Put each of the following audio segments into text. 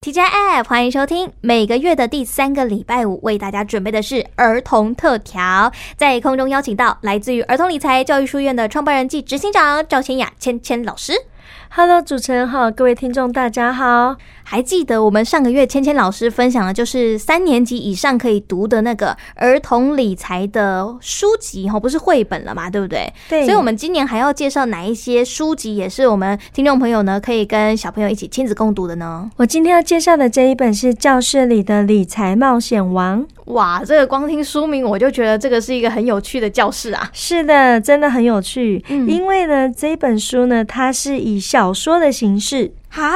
TGI App，欢迎收听。每个月的第三个礼拜五，为大家准备的是儿童特调，在空中邀请到来自于儿童理财教育书院的创办人暨执行长赵千雅千千老师。Hello，主持人好，各位听众大家好。还记得我们上个月芊芊老师分享的，就是三年级以上可以读的那个儿童理财的书籍，哈，不是绘本了嘛，对不对？对。所以，我们今年还要介绍哪一些书籍，也是我们听众朋友呢可以跟小朋友一起亲子共读的呢？我今天要介绍的这一本是《教室里的理财冒险王》。哇，这个光听书名我就觉得这个是一个很有趣的教室啊！是的，真的很有趣。嗯，因为呢，这本书呢，它是以小说的形式哈。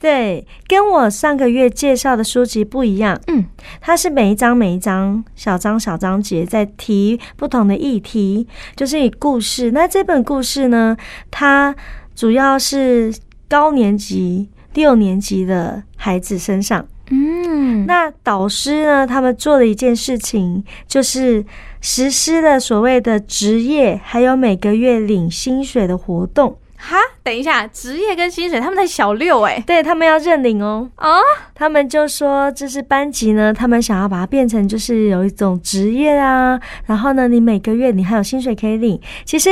对，跟我上个月介绍的书籍不一样。嗯，它是每一章每一章小章小章节在提不同的议题，就是以故事。那这本故事呢，它主要是高年级六年级的孩子身上。嗯，那导师呢，他们做了一件事情，就是实施了所谓的职业，还有每个月领薪水的活动。哈，等一下，职业跟薪水，他们才小六哎，对，他们要认领哦。啊，他们就说这是班级呢，他们想要把它变成就是有一种职业啊。然后呢，你每个月你还有薪水可以领。其实，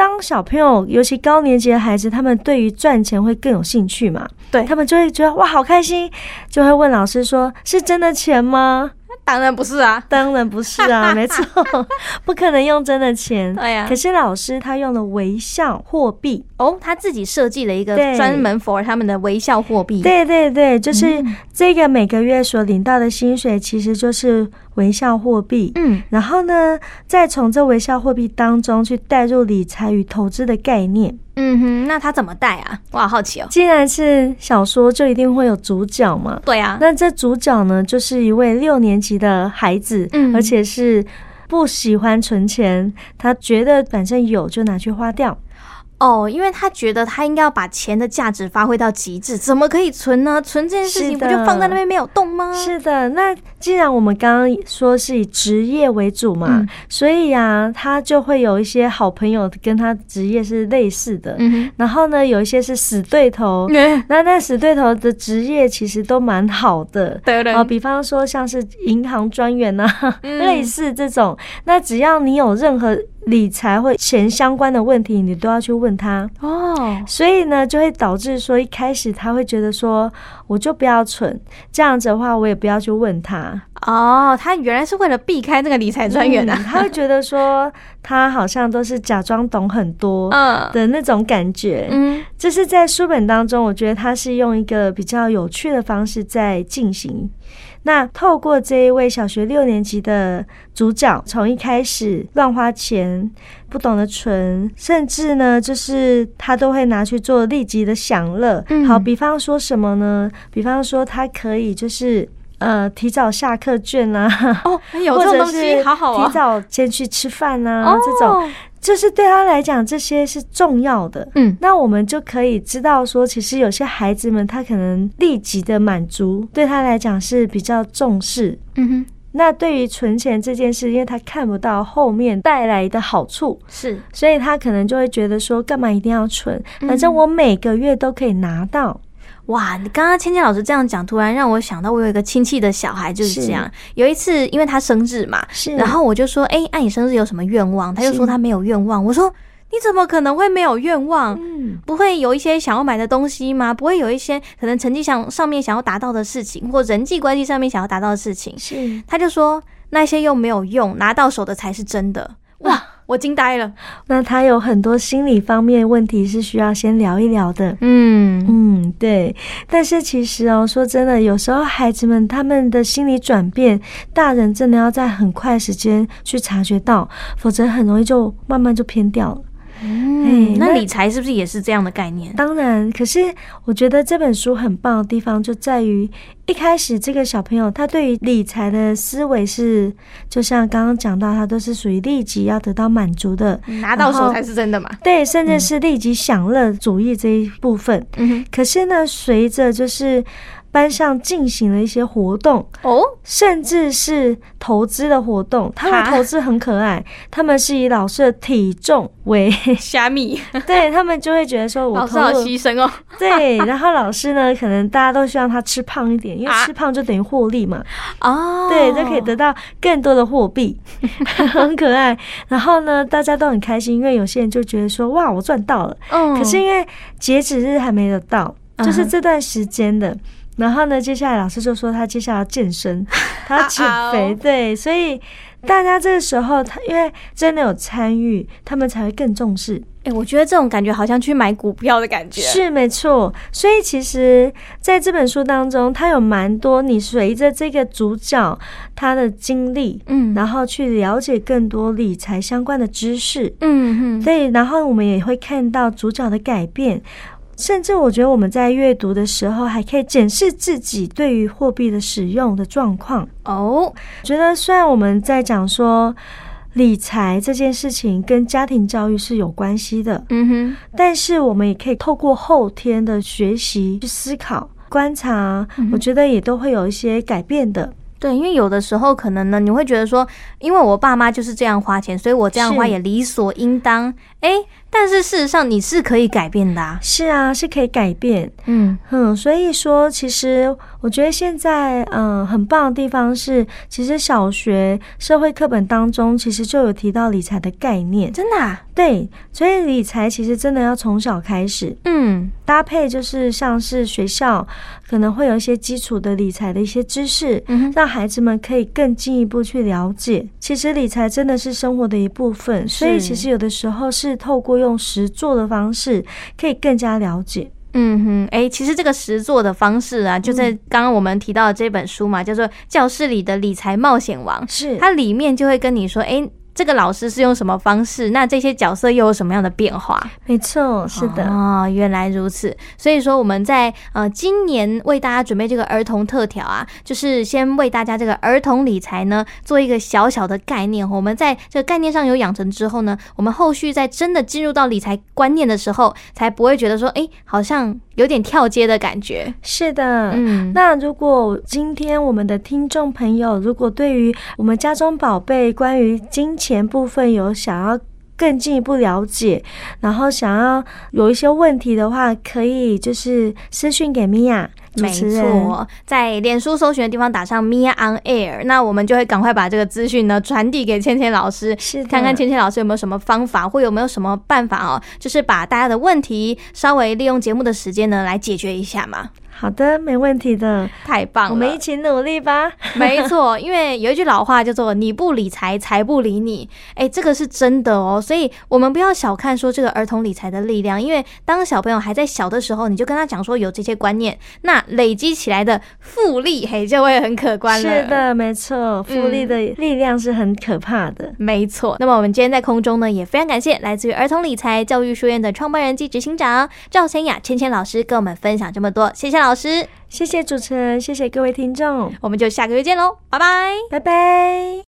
当小朋友，尤其高年级的孩子，他们对于赚钱会更有兴趣嘛。对，他们就会觉得哇，好开心，就会问老师说：“是真的钱吗？”当然不是啊，当然不是啊，没错，不可能用真的钱。对呀，可是老师他用了微笑货币哦，他自己设计了一个专门 for 他们的微笑货币。对对对，就是这个每个月所领到的薪水，其实就是微笑货币。嗯，然后呢，再从这微笑货币当中去带入理财与投资的概念。嗯哼，那他怎么带啊？我好好奇哦。既然是小说，就一定会有主角嘛。对啊，那这主角呢，就是一位六年级的孩子，嗯，而且是不喜欢存钱，他觉得反正有就拿去花掉。哦，因为他觉得他应该要把钱的价值发挥到极致，怎么可以存呢？存这件事情不就放在那边没有动吗？是的，那既然我们刚刚说是以职业为主嘛，嗯、所以呀、啊，他就会有一些好朋友跟他职业是类似的。嗯，然后呢，有一些是死对头。嗯、那那死对头的职业其实都蛮好的。对对。啊，比方说像是银行专员呐、啊，嗯、类似这种。那只要你有任何理财或钱相关的问题，你都要去问他哦。所以呢，就会导致说，一开始他会觉得说，我就不要存，这样子的话，我也不要去问他。哦，他原来是为了避开那个理财专员啊。他会觉得说，他好像都是假装懂很多的那种感觉。嗯，这是在书本当中，我觉得他是用一个比较有趣的方式在进行。那透过这一位小学六年级的主角，从一开始乱花钱，不懂得存，甚至呢，就是他都会拿去做立即的享乐。嗯，好，比方说什么呢？比方说他可以就是呃提早下课券啊，哦，有这种东西，好好啊，提早先去吃饭啊，这种。就是对他来讲，这些是重要的。嗯，那我们就可以知道说，其实有些孩子们他可能立即的满足，对他来讲是比较重视。嗯哼，那对于存钱这件事，因为他看不到后面带来的好处，是，所以他可能就会觉得说，干嘛一定要存？反正我每个月都可以拿到。哇，你刚刚芊芊老师这样讲，突然让我想到，我有一个亲戚的小孩就是这样。有一次，因为他生日嘛，是，然后我就说，哎，按你生日有什么愿望？他就说他没有愿望。我说，你怎么可能会没有愿望？嗯，不会有一些想要买的东西吗？不会有一些可能成绩上上面想要达到的事情，或人际关系上面想要达到的事情？是，他就说那些又没有用，拿到手的才是真的。哇！我惊呆了，那他有很多心理方面问题是需要先聊一聊的。嗯嗯，对。但是其实哦，说真的，有时候孩子们他们的心理转变，大人真的要在很快时间去察觉到，否则很容易就慢慢就偏掉了。嗯，那理财是不是也是这样的概念？当然，可是我觉得这本书很棒的地方就在于，一开始这个小朋友他对于理财的思维是，就像刚刚讲到，他都是属于立即要得到满足的，拿到手才是真的嘛。对，甚至是立即享乐主义这一部分。可是呢，随着就是班上进行了一些活动哦，甚至是投资的活动。他们投资很可爱，他们是以老师的体重为 虾米，对他们就会觉得说，我老师好牺牲哦。对，然后老师呢，可能大家都希望他吃胖一点，因为吃胖就等于获利嘛。哦，对，就可以得到更多的货币，很可爱。然后呢，大家都很开心，因为有些人就觉得说，哇，我赚到了。嗯，可是因为截止日还没有到，就是这段时间的。然后呢，接下来老师就说他接下来要健身，他要减肥，对，所以大家这个时候他因为真的有参与，他们才会更重视。哎，我觉得这种感觉好像去买股票的感觉，是没错。所以其实在这本书当中，它有蛮多你随着这个主角他的经历，嗯，然后去了解更多理财相关的知识，嗯嗯，对，然后我们也会看到主角的改变。甚至我觉得我们在阅读的时候，还可以检视自己对于货币的使用的状况。哦，觉得虽然我们在讲说理财这件事情跟家庭教育是有关系的，嗯哼，但是我们也可以透过后天的学习去思考、观察，我觉得也都会有一些改变的。对，因为有的时候可能呢，你会觉得说，因为我爸妈就是这样花钱，所以我这样花也理所应当。哎。但是事实上，你是可以改变的啊。是啊，是可以改变。嗯哼，所以说，其实我觉得现在嗯很棒的地方是，其实小学社会课本当中其实就有提到理财的概念。真的啊？对，所以理财其实真的要从小开始。嗯，搭配就是像是学校可能会有一些基础的理财的一些知识，嗯，让孩子们可以更进一步去了解。其实理财真的是生活的一部分，所以其实有的时候是透过。用实做的方式可以更加了解。嗯哼，哎、欸，其实这个实做的方式啊，就在刚刚我们提到的这本书嘛，叫做《教室里的理财冒险王》，是它里面就会跟你说，哎、欸。这个老师是用什么方式？那这些角色又有什么样的变化？没错，是的。哦，原来如此。所以说我们在呃今年为大家准备这个儿童特调啊，就是先为大家这个儿童理财呢做一个小小的概念。我们在这个概念上有养成之后呢，我们后续在真的进入到理财观念的时候，才不会觉得说，哎，好像有点跳街的感觉。是的，嗯。那如果今天我们的听众朋友，如果对于我们家中宝贝关于金钱部分有想要更进一步了解，然后想要有一些问题的话，可以就是私讯给米娅。没错，在脸书搜寻的地方打上 Mia on Air，那我们就会赶快把这个资讯呢传递给芊芊老师，是看看芊芊老师有没有什么方法，或有没有什么办法哦，就是把大家的问题稍微利用节目的时间呢来解决一下嘛。好的，没问题的，太棒了，我们一起努力吧。没错，因为有一句老话叫做“你不理财，财不理你”，哎，这个是真的哦。所以，我们不要小看说这个儿童理财的力量，因为当小朋友还在小的时候，你就跟他讲说有这些观念，那累积起来的复利，嘿，就会很可观了。是的，没错，复利的力量是很可怕的。嗯，没错。那么，我们今天在空中呢，也非常感谢来自于儿童理财教育书院的创办人暨执行长赵千雅芊芊老师跟我们分享这么多，谢谢老。老师，谢谢主持人，谢谢各位听众，我们就下个月见喽，拜拜，拜拜。